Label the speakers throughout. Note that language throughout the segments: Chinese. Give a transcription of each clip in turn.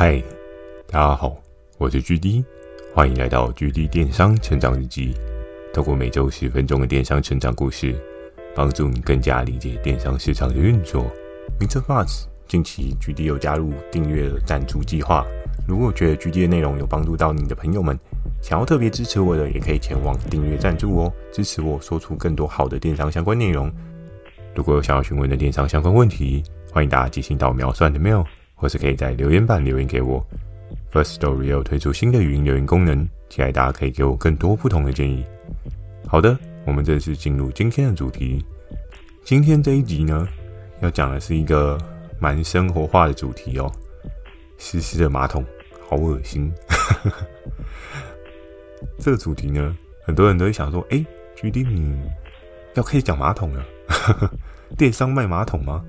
Speaker 1: 嗨，大家好，我是 GD，欢迎来到 GD 电商成长日记。透过每周十分钟的电商成长故事，帮助你更加理解电商市场的运作。Mr. Buzz，近期 GD 有加入订阅赞助计划。如果觉得 GD 的内容有帮助到你的朋友们，想要特别支持我的，也可以前往订阅赞助哦，支持我说出更多好的电商相关内容。如果有想要询问的电商相关问题，欢迎大家寄信到秒算的 mail，或是可以在留言板留言给我。Firstory 有推出新的语音留言功能，期待大家可以给我更多不同的建议。好的，我们正式进入今天的主题。今天这一集呢，要讲的是一个蛮生活化的主题哦，湿湿的马桶，好恶心。这个主题呢，很多人都会想说：“哎，GD，你要开始讲马桶了？电商卖马桶吗？”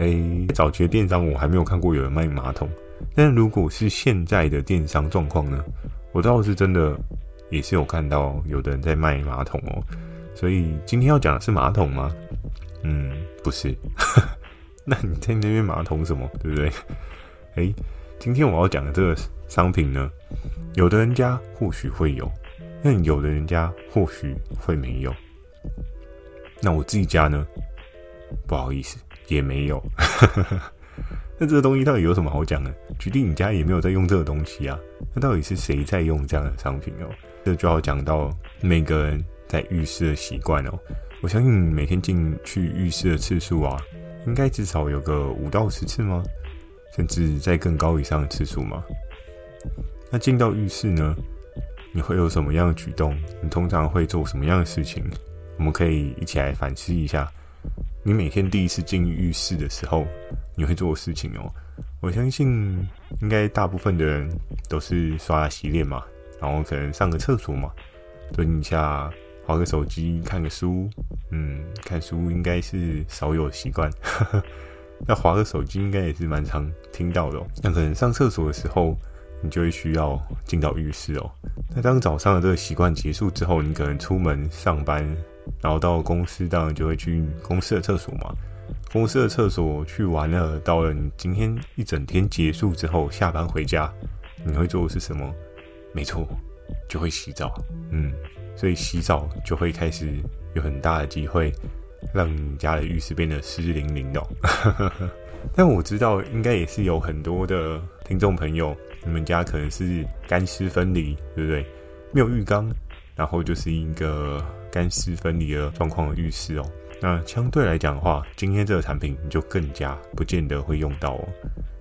Speaker 1: 哎，早期的电商我还没有看过有人卖马桶，但如果是现在的电商状况呢，我倒是真的也是有看到有的人在卖马桶哦。所以今天要讲的是马桶吗？嗯，不是。那你在那边马桶什么？对不对？哎，今天我要讲的这个商品呢，有的人家或许会有，但有的人家或许会没有。那我自己家呢，不好意思，也没有。那这个东西到底有什么好讲的？决定你家也没有在用这个东西啊？那到底是谁在用这样的商品哦？这就要讲到每个人在浴室的习惯哦。我相信你每天进去浴室的次数啊，应该至少有个五到十次吗？甚至在更高以上的次数吗？那进到浴室呢，你会有什么样的举动？你通常会做什么样的事情？我们可以一起来反思一下。你每天第一次进浴室的时候，你会做事情哦。我相信应该大部分的人都是刷牙洗脸嘛，然后可能上个厕所嘛，蹲一下，滑个手机，看个书。嗯，看书应该是少有习惯。那滑个手机应该也是蛮常听到的哦。那可能上厕所的时候，你就会需要进到浴室哦。那当早上的这个习惯结束之后，你可能出门上班。然后到公司，当然就会去公司的厕所嘛。公司的厕所去完了，到了你今天一整天结束之后，下班回家，你会做的是什么？没错，就会洗澡。嗯，所以洗澡就会开始有很大的机会，让你家的浴室变得湿淋淋的。但我知道，应该也是有很多的听众朋友，你们家可能是干湿分离，对不对？没有浴缸，然后就是一个。干湿分离的状况的浴室哦，那相对来讲的话，今天这个产品你就更加不见得会用到哦。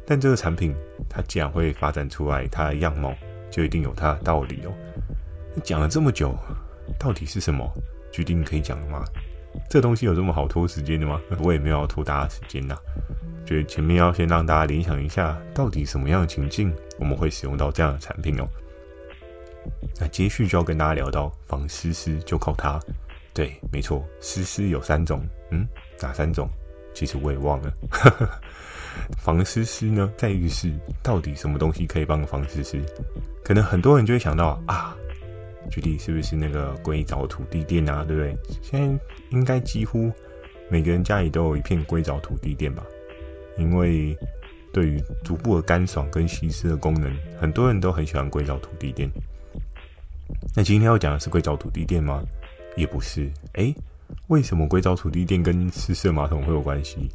Speaker 1: 但这个产品它既然会发展出来，它的样貌就一定有它的道理哦。讲了这么久，到底是什么？决定可以讲了吗？这东西有这么好拖时间的吗？我也没有要拖大家时间呐。觉得前面要先让大家联想一下，到底什么样的情境我们会使用到这样的产品哦。那接续就要跟大家聊到防湿湿，就靠它。对，没错，湿湿有三种，嗯，哪三种？其实我也忘了。防湿湿呢，在浴室到底什么东西可以帮防湿湿？可能很多人就会想到啊，具体是不是那个硅藻土地垫啊？对不对？现在应该几乎每个人家里都有一片硅藻土地垫吧？因为对于足部的干爽跟吸湿的功能，很多人都很喜欢硅藻土地垫。那今天要讲的是硅藻土地垫吗？也不是。哎、欸，为什么硅藻土地垫跟湿式马桶会有关系？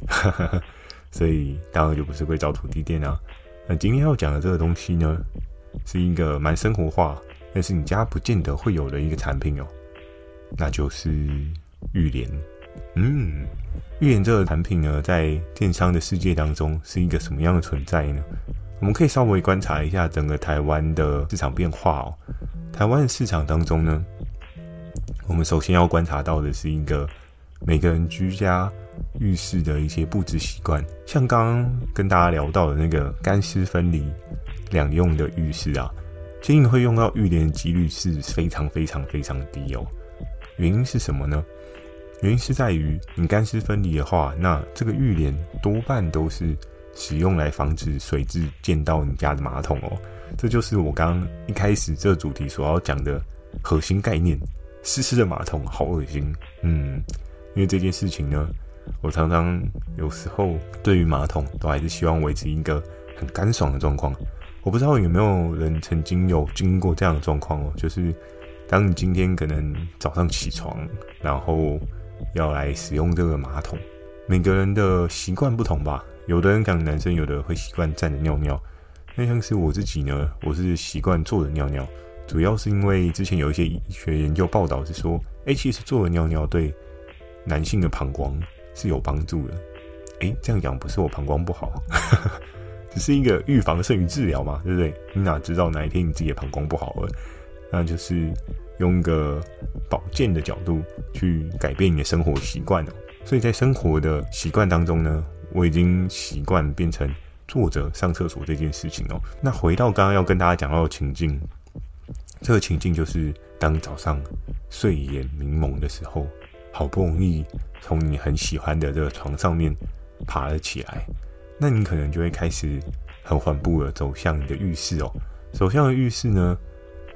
Speaker 1: 所以当然就不是硅藻土地垫啊。那今天要讲的这个东西呢，是一个蛮生活化，但是你家不见得会有的一个产品哦。那就是浴帘。嗯，浴帘这个产品呢，在电商的世界当中是一个什么样的存在呢？我们可以稍微观察一下整个台湾的市场变化哦。台湾的市场当中呢，我们首先要观察到的是一个每个人居家浴室的一些布置习惯。像刚刚跟大家聊到的那个干湿分离两用的浴室啊，其实你会用到浴帘的几率是非常非常非常低哦。原因是什么呢？原因是在于你干湿分离的话，那这个浴帘多半都是使用来防止水渍溅到你家的马桶哦。这就是我刚刚一开始这主题所要讲的核心概念：湿湿的马桶好恶心。嗯，因为这件事情呢，我常常有时候对于马桶都还是希望维持一个很干爽的状况。我不知道有没有人曾经有经过这样的状况哦，就是当你今天可能早上起床，然后要来使用这个马桶，每个人的习惯不同吧。有的人讲男生，有的会习惯站着尿尿。那像是我自己呢，我是习惯坐着尿尿，主要是因为之前有一些医学研究报道是说，哎，其实坐着尿尿对男性的膀胱是有帮助的。哎，这样讲不是我膀胱不好。只是一个预防胜于治疗嘛，对不对？你哪知道哪一天你自己的膀胱不好了？那就是用一个保健的角度去改变你的生活习惯哦。所以在生活的习惯当中呢，我已经习惯变成坐着上厕所这件事情哦。那回到刚刚要跟大家讲到的情境，这个情境就是当早上睡眼迷蒙的时候，好不容易从你很喜欢的这个床上面爬了起来。那你可能就会开始很缓步的走向你的浴室哦。走向浴室呢，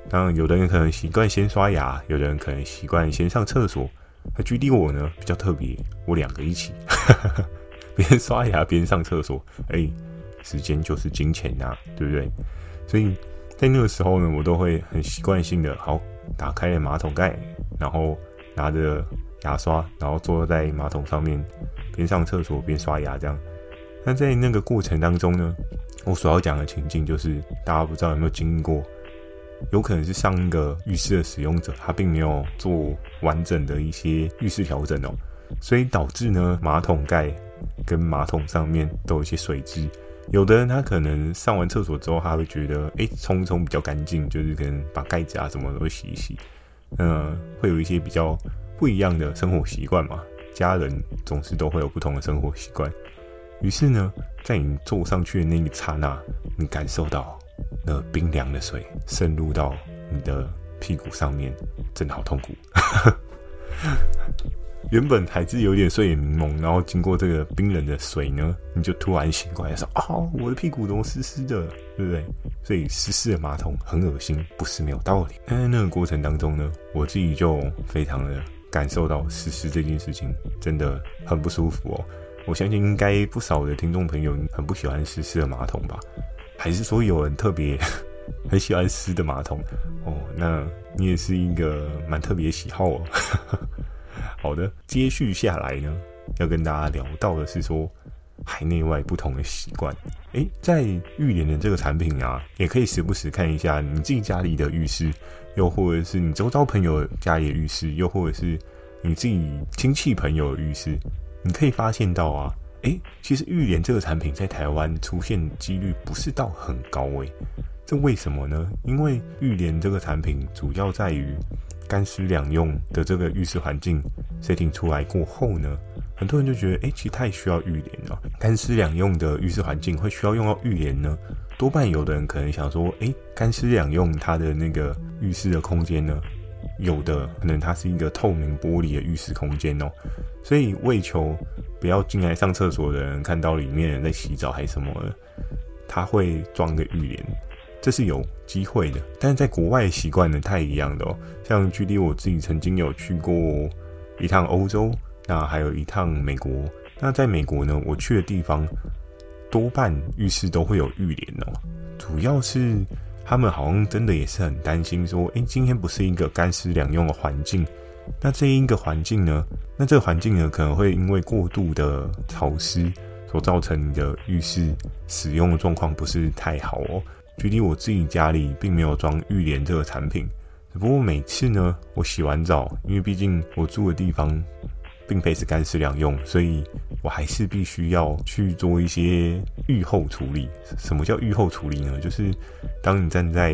Speaker 1: 当然有的人可能习惯先刷牙，有的人可能习惯先上厕所。那距离我呢比较特别，我两个一起，边刷牙边上厕所。哎，时间就是金钱呐，对不对？所以在那个时候呢，我都会很习惯性的，好，打开了马桶盖，然后拿着牙刷，然后坐在马桶上面，边上厕所边刷牙，这样。那在那个过程当中呢，我所要讲的情境就是，大家不知道有没有经历过，有可能是上一个浴室的使用者，他并没有做完整的一些浴室调整哦，所以导致呢，马桶盖跟马桶上面都有一些水渍。有的人他可能上完厕所之后，他会觉得，哎，冲一冲比较干净，就是可能把盖子啊什么都会洗一洗，嗯，会有一些比较不一样的生活习惯嘛。家人总是都会有不同的生活习惯。于是呢，在你坐上去的那一刹那，你感受到那冰凉的水渗入到你的屁股上面，真的好痛苦。原本还是有点睡眼迷蒙，然后经过这个冰冷的水呢，你就突然醒过来说：“、哦，我的屁股都湿湿的？对不对？”所以湿湿的马桶很恶心，不是没有道理。但在那个过程当中呢，我自己就非常的感受到湿湿这件事情真的很不舒服哦。我相信应该不少的听众朋友很不喜欢湿湿的马桶吧？还是说有人特别 很喜欢湿的马桶？哦，那你也是一个蛮特别的喜好哦。好的，接续下来呢，要跟大家聊到的是说海内外不同的习惯。诶，在浴帘的这个产品啊，也可以时不时看一下你自己家里的浴室，又或者是你周遭朋友家里的浴室，又或者是你自己亲戚朋友的浴室。你可以发现到啊，诶，其实浴帘这个产品在台湾出现几率不是到很高诶，这为什么呢？因为浴帘这个产品主要在于干湿两用的这个浴室环境设定出来过后呢，很多人就觉得，诶，其实太需要浴帘了。干湿两用的浴室环境会需要用到浴帘呢？多半有的人可能想说，诶，干湿两用它的那个浴室的空间呢？有的可能它是一个透明玻璃的浴室空间哦，所以为求不要进来上厕所的人看到里面人在洗澡还是什么的，他会装个浴帘，这是有机会的。但是在国外习惯呢，太一样的哦。像距离我自己曾经有去过一趟欧洲，那还有一趟美国。那在美国呢，我去的地方多半浴室都会有浴帘哦，主要是。他们好像真的也是很担心，说，诶，今天不是一个干湿两用的环境，那这一个环境呢？那这个环境呢，可能会因为过度的潮湿所造成你的浴室使用的状况不是太好哦。距离我自己家里并没有装浴帘这个产品，只不过每次呢，我洗完澡，因为毕竟我住的地方。并非是干湿两用，所以我还是必须要去做一些浴后处理。什么叫浴后处理呢？就是当你站在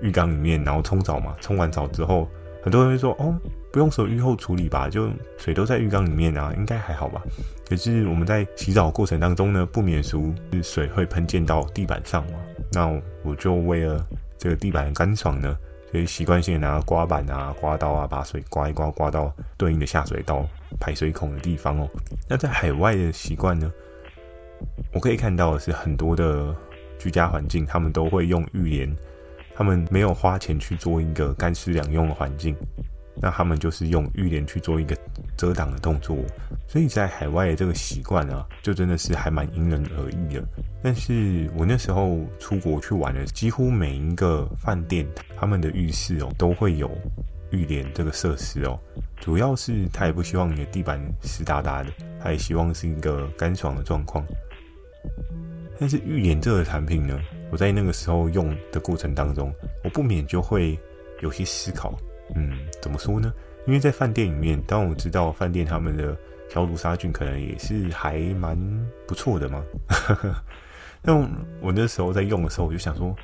Speaker 1: 浴缸里面，然后冲澡嘛，冲完澡之后，很多人会说：“哦，不用说浴后处理吧，就水都在浴缸里面啊，应该还好吧？”可是我们在洗澡过程当中呢，不免俗水会喷溅到地板上嘛。那我就为了这个地板干爽呢，所以习惯性拿刮板啊、刮刀啊，把水刮一刮，刮到对应的下水道。排水孔的地方哦，那在海外的习惯呢？我可以看到的是很多的居家环境，他们都会用浴帘，他们没有花钱去做一个干湿两用的环境，那他们就是用浴帘去做一个遮挡的动作，所以在海外的这个习惯啊，就真的是还蛮因人而异的。但是我那时候出国去玩的，几乎每一个饭店他们的浴室哦都会有浴帘这个设施哦，主要是他也不希望你的地板湿哒哒的，他也希望是一个干爽的状况。但是浴帘这个产品呢，我在那个时候用的过程当中，我不免就会有些思考。嗯，怎么说呢？因为在饭店里面，当我知道饭店他们的消毒杀菌可能也是还蛮不错的嘛。那我那时候在用的时候，我就想说，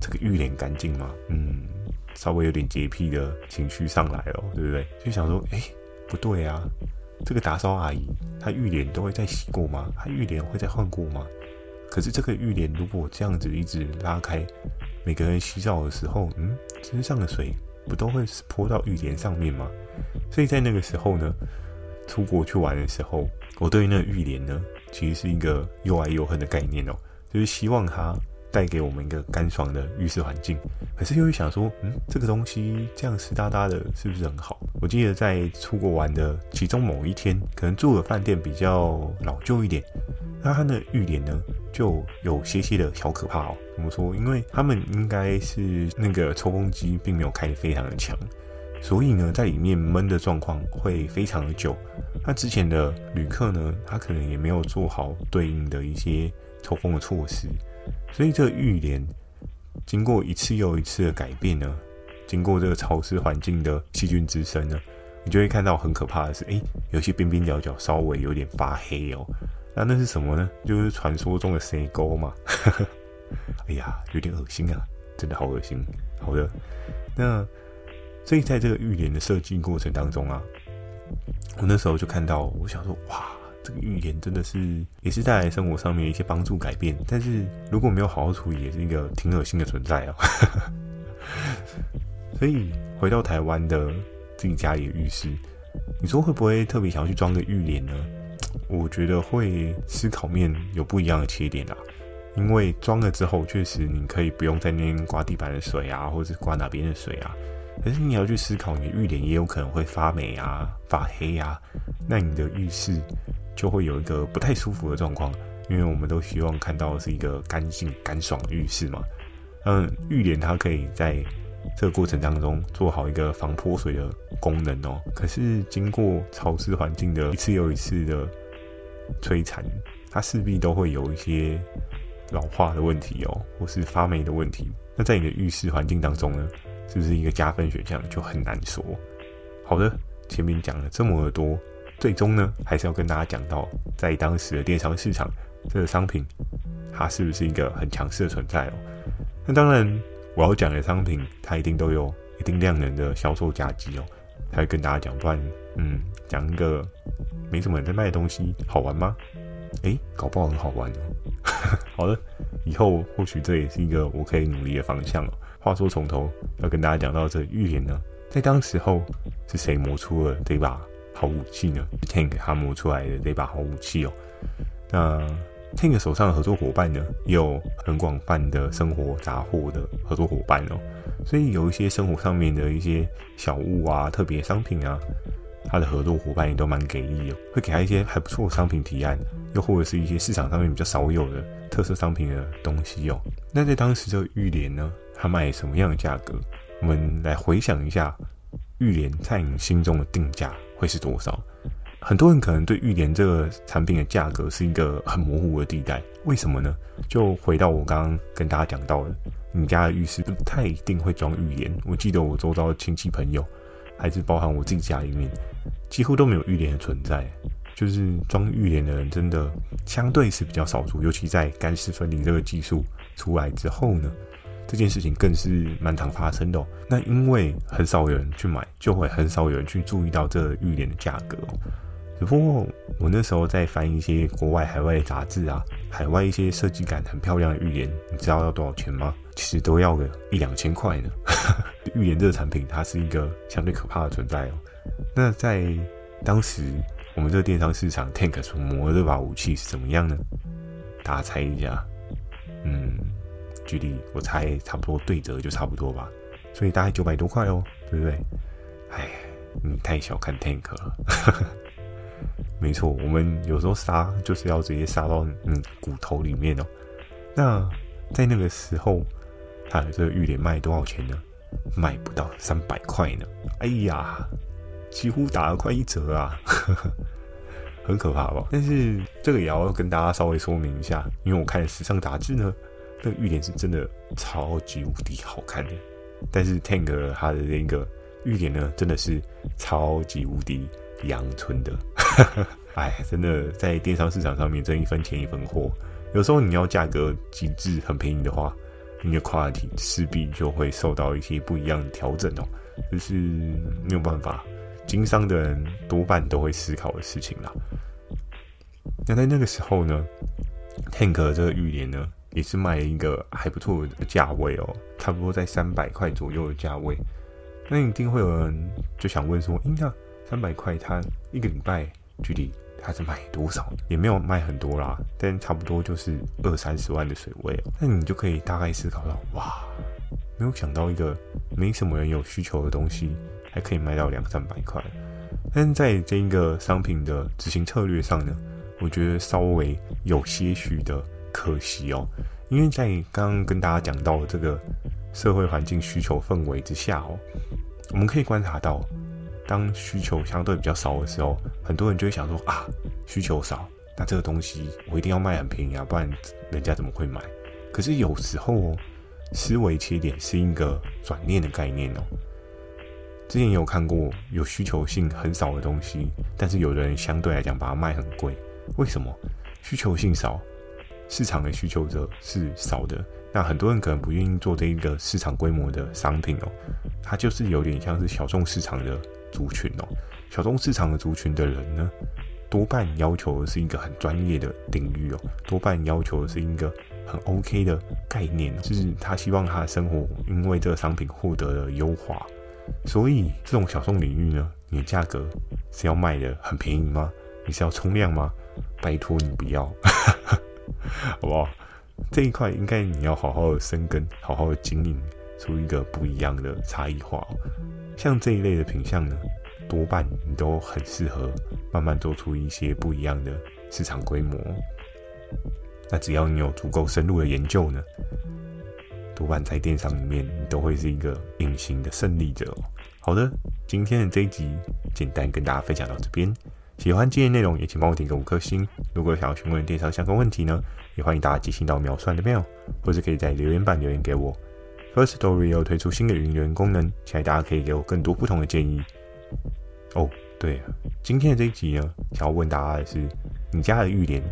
Speaker 1: 这个浴帘干净吗？嗯，稍微有点洁癖的情绪上来了，对不对？就想说，哎，不对啊，这个打扫阿姨她浴帘都会再洗过吗？她浴帘会再换过吗？可是这个浴帘如果这样子一直拉开，每个人洗澡的时候，嗯，身上的水。不都会泼到浴帘上面吗？所以在那个时候呢，出国去玩的时候，我对那个浴帘呢，其实是一个又爱又恨的概念哦，就是希望它带给我们一个干爽的浴室环境，可是又会想说，嗯，这个东西这样湿哒哒的，是不是很好？我记得在出国玩的其中某一天，可能住的饭店比较老旧一点，那它的浴帘呢，就有些些的小可怕哦。怎么说？因为他们应该是那个抽风机并没有开得非常的强，所以呢，在里面闷的状况会非常的久。那之前的旅客呢，他可能也没有做好对应的一些抽风的措施，所以这个浴帘经过一次又一次的改变呢，经过这个潮湿环境的细菌滋生呢，你就会看到很可怕的是，诶，有些边边角角稍微有点发黑哦。那那是什么呢？就是传说中的水沟嘛。哎呀，有点恶心啊，真的好恶心。好的，那所以在这个浴帘的设计过程当中啊，我那时候就看到，我想说，哇，这个浴帘真的是也是带来生活上面一些帮助改变，但是如果没有好好处理，也是一个挺恶心的存在哦。所以回到台湾的自己家里的浴室，你说会不会特别想要去装个浴帘呢？我觉得会思考面有不一样的切点啦，因为装了之后，确实你可以不用在那边刮地板的水啊，或者是刮哪边的水啊。可是你要去思考，你的浴帘也有可能会发霉啊、发黑啊，那你的浴室就会有一个不太舒服的状况。因为我们都希望看到的是一个干净、干爽的浴室嘛。嗯，浴帘它可以在这个过程当中做好一个防泼水的功能哦。可是经过潮湿环境的一次又一次的摧残，它势必都会有一些老化的问题哦，或是发霉的问题。那在你的浴室环境当中呢，是不是一个加分选项就很难说。好的，前面讲了这么多，最终呢，还是要跟大家讲到，在当时的电商市场，这个商品它是不是一个很强势的存在哦？那当然，我要讲的商品，它一定都有一定量能的销售价值哦。才会跟大家讲，不然，嗯，讲一个没什么人在卖的东西，好玩吗？诶，搞不好很好玩哦。好的，以后或许这也是一个我可以努力的方向哦。话说从头要跟大家讲到这预言呢，在当时候是谁磨出了这把好武器呢？Tank 他磨出来的这把好武器哦。那 Tank 手上的合作伙伴呢，也有很广泛的生活杂货的合作伙伴哦。所以有一些生活上面的一些小物啊、特别商品啊，他的合作伙伴也都蛮给力哦，会给他一些还不错的商品提案，又或者是一些市场上面比较少有的特色商品的东西哦。那在当时这个浴帘呢，它卖什么样的价格？我们来回想一下，浴帘在你心中的定价会是多少？很多人可能对浴帘这个产品的价格是一个很模糊的地带，为什么呢？就回到我刚刚跟大家讲到的。你家的浴室不太一定会装浴帘。我记得我周遭的亲戚朋友，还是包含我自己家里面，几乎都没有浴帘的存在。就是装浴帘的人真的相对是比较少数，尤其在干湿分离这个技术出来之后呢，这件事情更是蛮常发生的。那因为很少有人去买，就会很少有人去注意到这浴帘的价格哦。只不过我那时候在翻一些国外、海外的杂志啊，海外一些设计感很漂亮的浴帘，你知道要多少钱吗？其实都要个一两千块呢。浴帘这个产品，它是一个相对可怕的存在哦。那在当时，我们这个电商市场，Tank 所磨这把武器是怎么样呢？大家猜一下。嗯，距离我猜差不多对折就差不多吧。所以大概九百多块哦，对不对？哎。你太小看 Tank 了。没错，我们有时候杀就是要直接杀到嗯骨头里面哦。那在那个时候，他的这个玉莲卖多少钱呢？卖不到三百块呢。哎呀，几乎打了快一折啊，很可怕吧？但是这个也要跟大家稍微说明一下，因为我看时尚杂志呢，那个玉莲是真的超级无敌好看的。但是 Tank 它的那个玉莲呢，真的是超级无敌阳春的。哎，真的在电商市场上面，挣一分钱一分货。有时候你要价格极致很便宜的话，你的 quality 势必就会受到一些不一样的调整哦。就是没有办法，经商的人多半都会思考的事情啦。那在那个时候呢，Tank 这个玉莲呢，也是卖一个还不错的价位哦，差不多在三百块左右的价位。那一定会有人就想问说：“应该三百块，它一个礼拜距离它是卖多少？也没有卖很多啦，但差不多就是二三十万的水位。那你就可以大概思考到：哇，没有想到一个没什么人有需求的东西，还可以卖到两三百块。但在这一个商品的执行策略上呢，我觉得稍微有些许的。可惜哦，因为在刚刚跟大家讲到这个社会环境需求氛围之下哦，我们可以观察到，当需求相对比较少的时候，很多人就会想说啊，需求少，那这个东西我一定要卖很便宜啊，不然人家怎么会买？可是有时候哦，思维切点是一个转念的概念哦。之前也有看过有需求性很少的东西，但是有的人相对来讲把它卖很贵，为什么？需求性少。市场的需求者是少的，那很多人可能不愿意做这一个市场规模的商品哦，它就是有点像是小众市场的族群哦。小众市场的族群的人呢，多半要求的是一个很专业的领域哦，多半要求的是一个很 OK 的概念，就是他希望他的生活因为这个商品获得了优化。所以这种小众领域呢，你的价格是要卖的很便宜吗？你是要冲量吗？拜托你不要。好不好？这一块应该你要好好的生根，好好的经营出一个不一样的差异化。像这一类的品相呢，多半你都很适合慢慢做出一些不一样的市场规模。那只要你有足够深入的研究呢，多半在电商里面你都会是一个隐形的胜利者。好的，今天的这一集简单跟大家分享到这边。喜欢今天内容，也请帮我点个五颗星。如果想要询问电商相关问题呢，也欢迎大家寄信到秒算的 mail，或者可以在留言板留言给我。Firstory 又推出新的语音留言功能，期待大家可以给我更多不同的建议。哦，对了，今天的这一集呢，想要问大家的是，你家的浴帘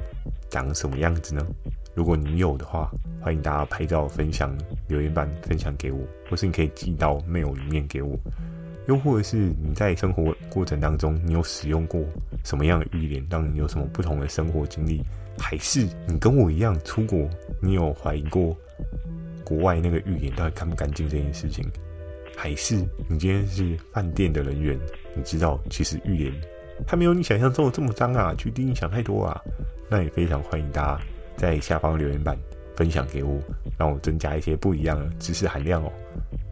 Speaker 1: 长什么样子呢？如果你有的话，欢迎大家拍照分享，留言板分享给我，或是你可以寄到 mail 里面给我。又或者是你在生活过程当中，你有使用过什么样的浴帘，让你有什么不同的生活经历？还是你跟我一样出国，你有怀疑过国外那个浴帘到底干不干净这件事情？还是你今天是饭店的人员，你知道其实浴帘它没有你想象中的这么脏啊？去第一想太多啊？那也非常欢迎大家在下方留言板分享给我，让我增加一些不一样的知识含量哦。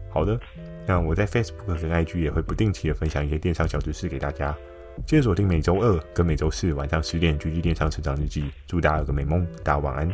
Speaker 1: 好的。那我在 Facebook 跟 IG 也会不定期的分享一些电商小知识给大家，记得锁定每周二跟每周四晚上十点《狙击电商成长日记》，祝大家有个美梦，大家晚安。